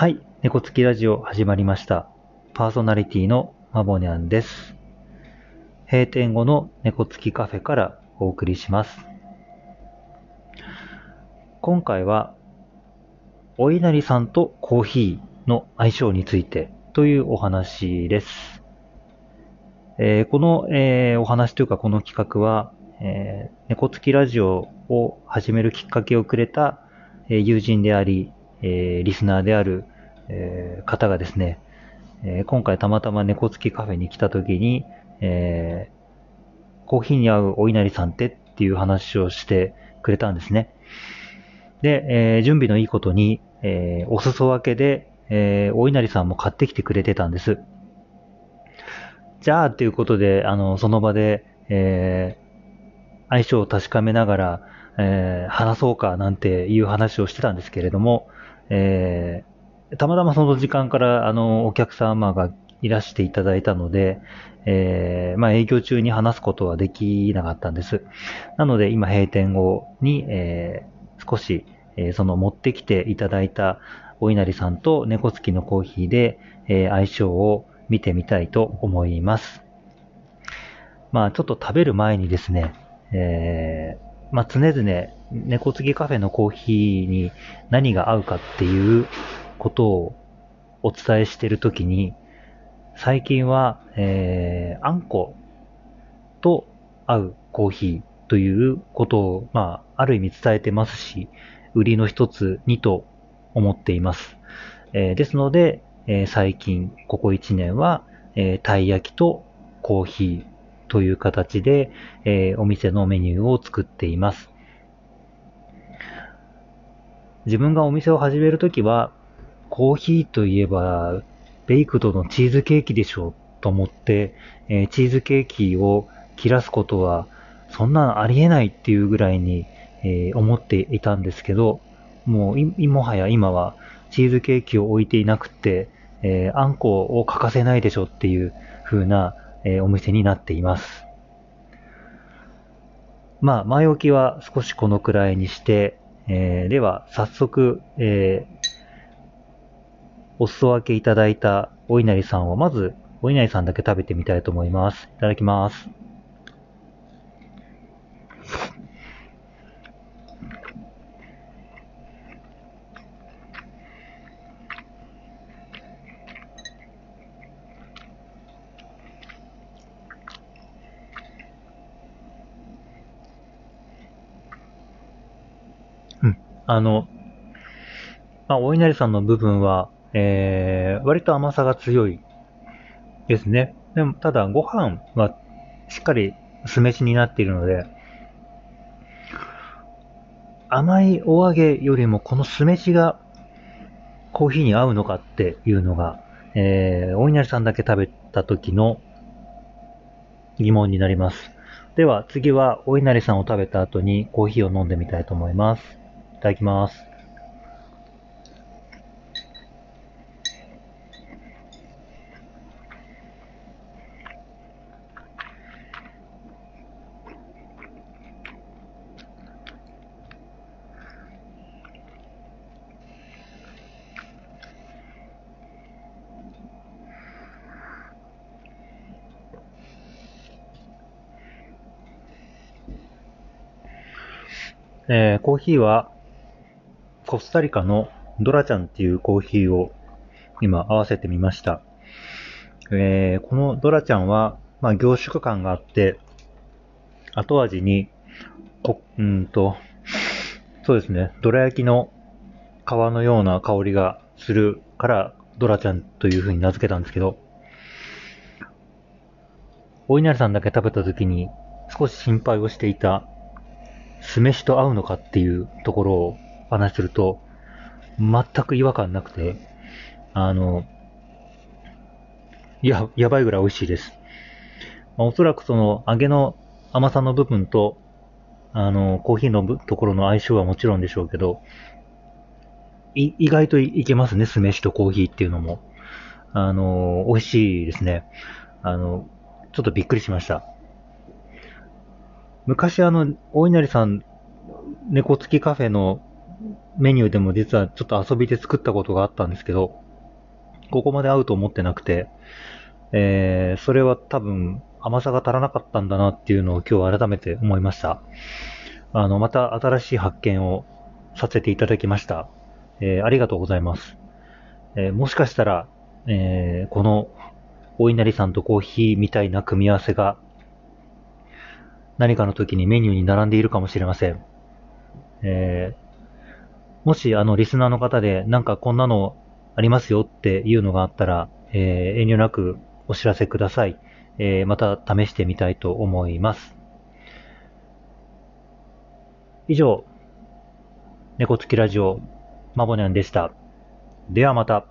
はい、猫つきラジオ始まりました。パーソナリティのまぼにゃんです。閉店後の猫つきカフェからお送りします。今回は、お稲荷さんとコーヒーの相性についてというお話です。えーこの、えーお話というかこの企画は、えー猫つきラジオを始めるきっかけをくれた、え友人であり、えリスナーである、えー方がですね、えー今回たまたま猫つきカフェに来た時に、えーコーヒーに合うお稲荷さんってっていう話をしてくれたんですね。で、えー準備のいいことに、えーお裾分けで、えーお稲荷さんも買ってきてくれてたんです。じゃあ、ということで、あの、その場で、えー相性を確かめながら、えー話そうかなんていう話をしてたんですけれども、えーたまたまその時間から、あの、お客様がいらしていただいたので、えーまあ、営業中に話すことはできなかったんです。なので、今、閉店後に、えー少し、えーその持ってきていただいたお稲荷さんと猫付きのコーヒーで、えー相性を見てみたいと思います。まあ、ちょっと食べる前にですね、えーまあ、常々、猫付きカフェのコーヒーに何が合うかっていうことをお伝えしているときに、最近は、えーあんこと合うコーヒーということを、まあ、ある意味伝えてますし、売りの一つにと思っています。えーですので、えー最近、ここ1年は、えーたい焼きとコーヒーという形で、えーお店のメニューを作っています。自分がお店を始めるときは、コーヒーといえば、ベイクドのチーズケーキでしょうと思って、えーチーズケーキを切らすことは、そんなんありえないっていうぐらいに、えー思っていたんですけど、もう、もはや今はチーズケーキを置いていなくて、えーあんこを欠かせないでしょっていう風な、えーお店になっています。まあ、前置きは少しこのくらいにして、えーでは、早速、えーお裾分けいただいたお稲荷さんを、まず、お稲荷さんだけ食べてみたいと思います。いただきます。うん。あの、まあ、お稲荷さんの部分は、えー、割と甘さが強いですね。でも、ただ、ご飯はしっかり酢飯になっているので、甘いお揚げよりもこの酢飯がコーヒーに合うのかっていうのが、えー、お稲荷さんだけ食べた時の疑問になります。では次はお稲荷さんを食べた後にコーヒーを飲んでみたいと思います。いただきます。えーコーヒーはコスタリカのドラちゃんっていうコーヒーを今合わせてみました。えーこのドラちゃんは、まあ、凝縮感があって、後味に、こ、うんと、そうですね、ドラ焼きの皮のような香りがするから、ドラちゃんという風に名付けたんですけど、お稲荷さんだけ食べた時に少し心配をしていた酢飯と合うのかっていうところを話すると、全く違和感なくて、あの、や、やばいぐらい美味しいです。まあおそらくその揚げの甘さの部分と、あの、コーヒーのところの相性はもちろんでしょうけど、い、意外といいけますね、酢飯とコーヒーっていうのも。あの、美味しいですね。あの、ちょっとびっくりしました。昔あの、お稲荷さん、猫付きカフェのメニューでも実はちょっと遊びで作ったことがあったんですけど、ここまで合うと思ってなくて、えー、それは多分甘さが足らなかったんだなっていうのを今日改めて思いました。あの、また新しい発見をさせていただきました。えー、ありがとうございます。えー、もしかしたら、えー、このお稲荷さんとコーヒーみたいな組み合わせが何かの時にメニューに並んでいるかもしれません。えー、もしあのリスナーの方でなんかこんなのありますよっていうのがあったら、えー、遠慮なくお知らせください。えー、また試してみたいと思います。以上、猫つきラジオ、マボニャンでした。ではまた。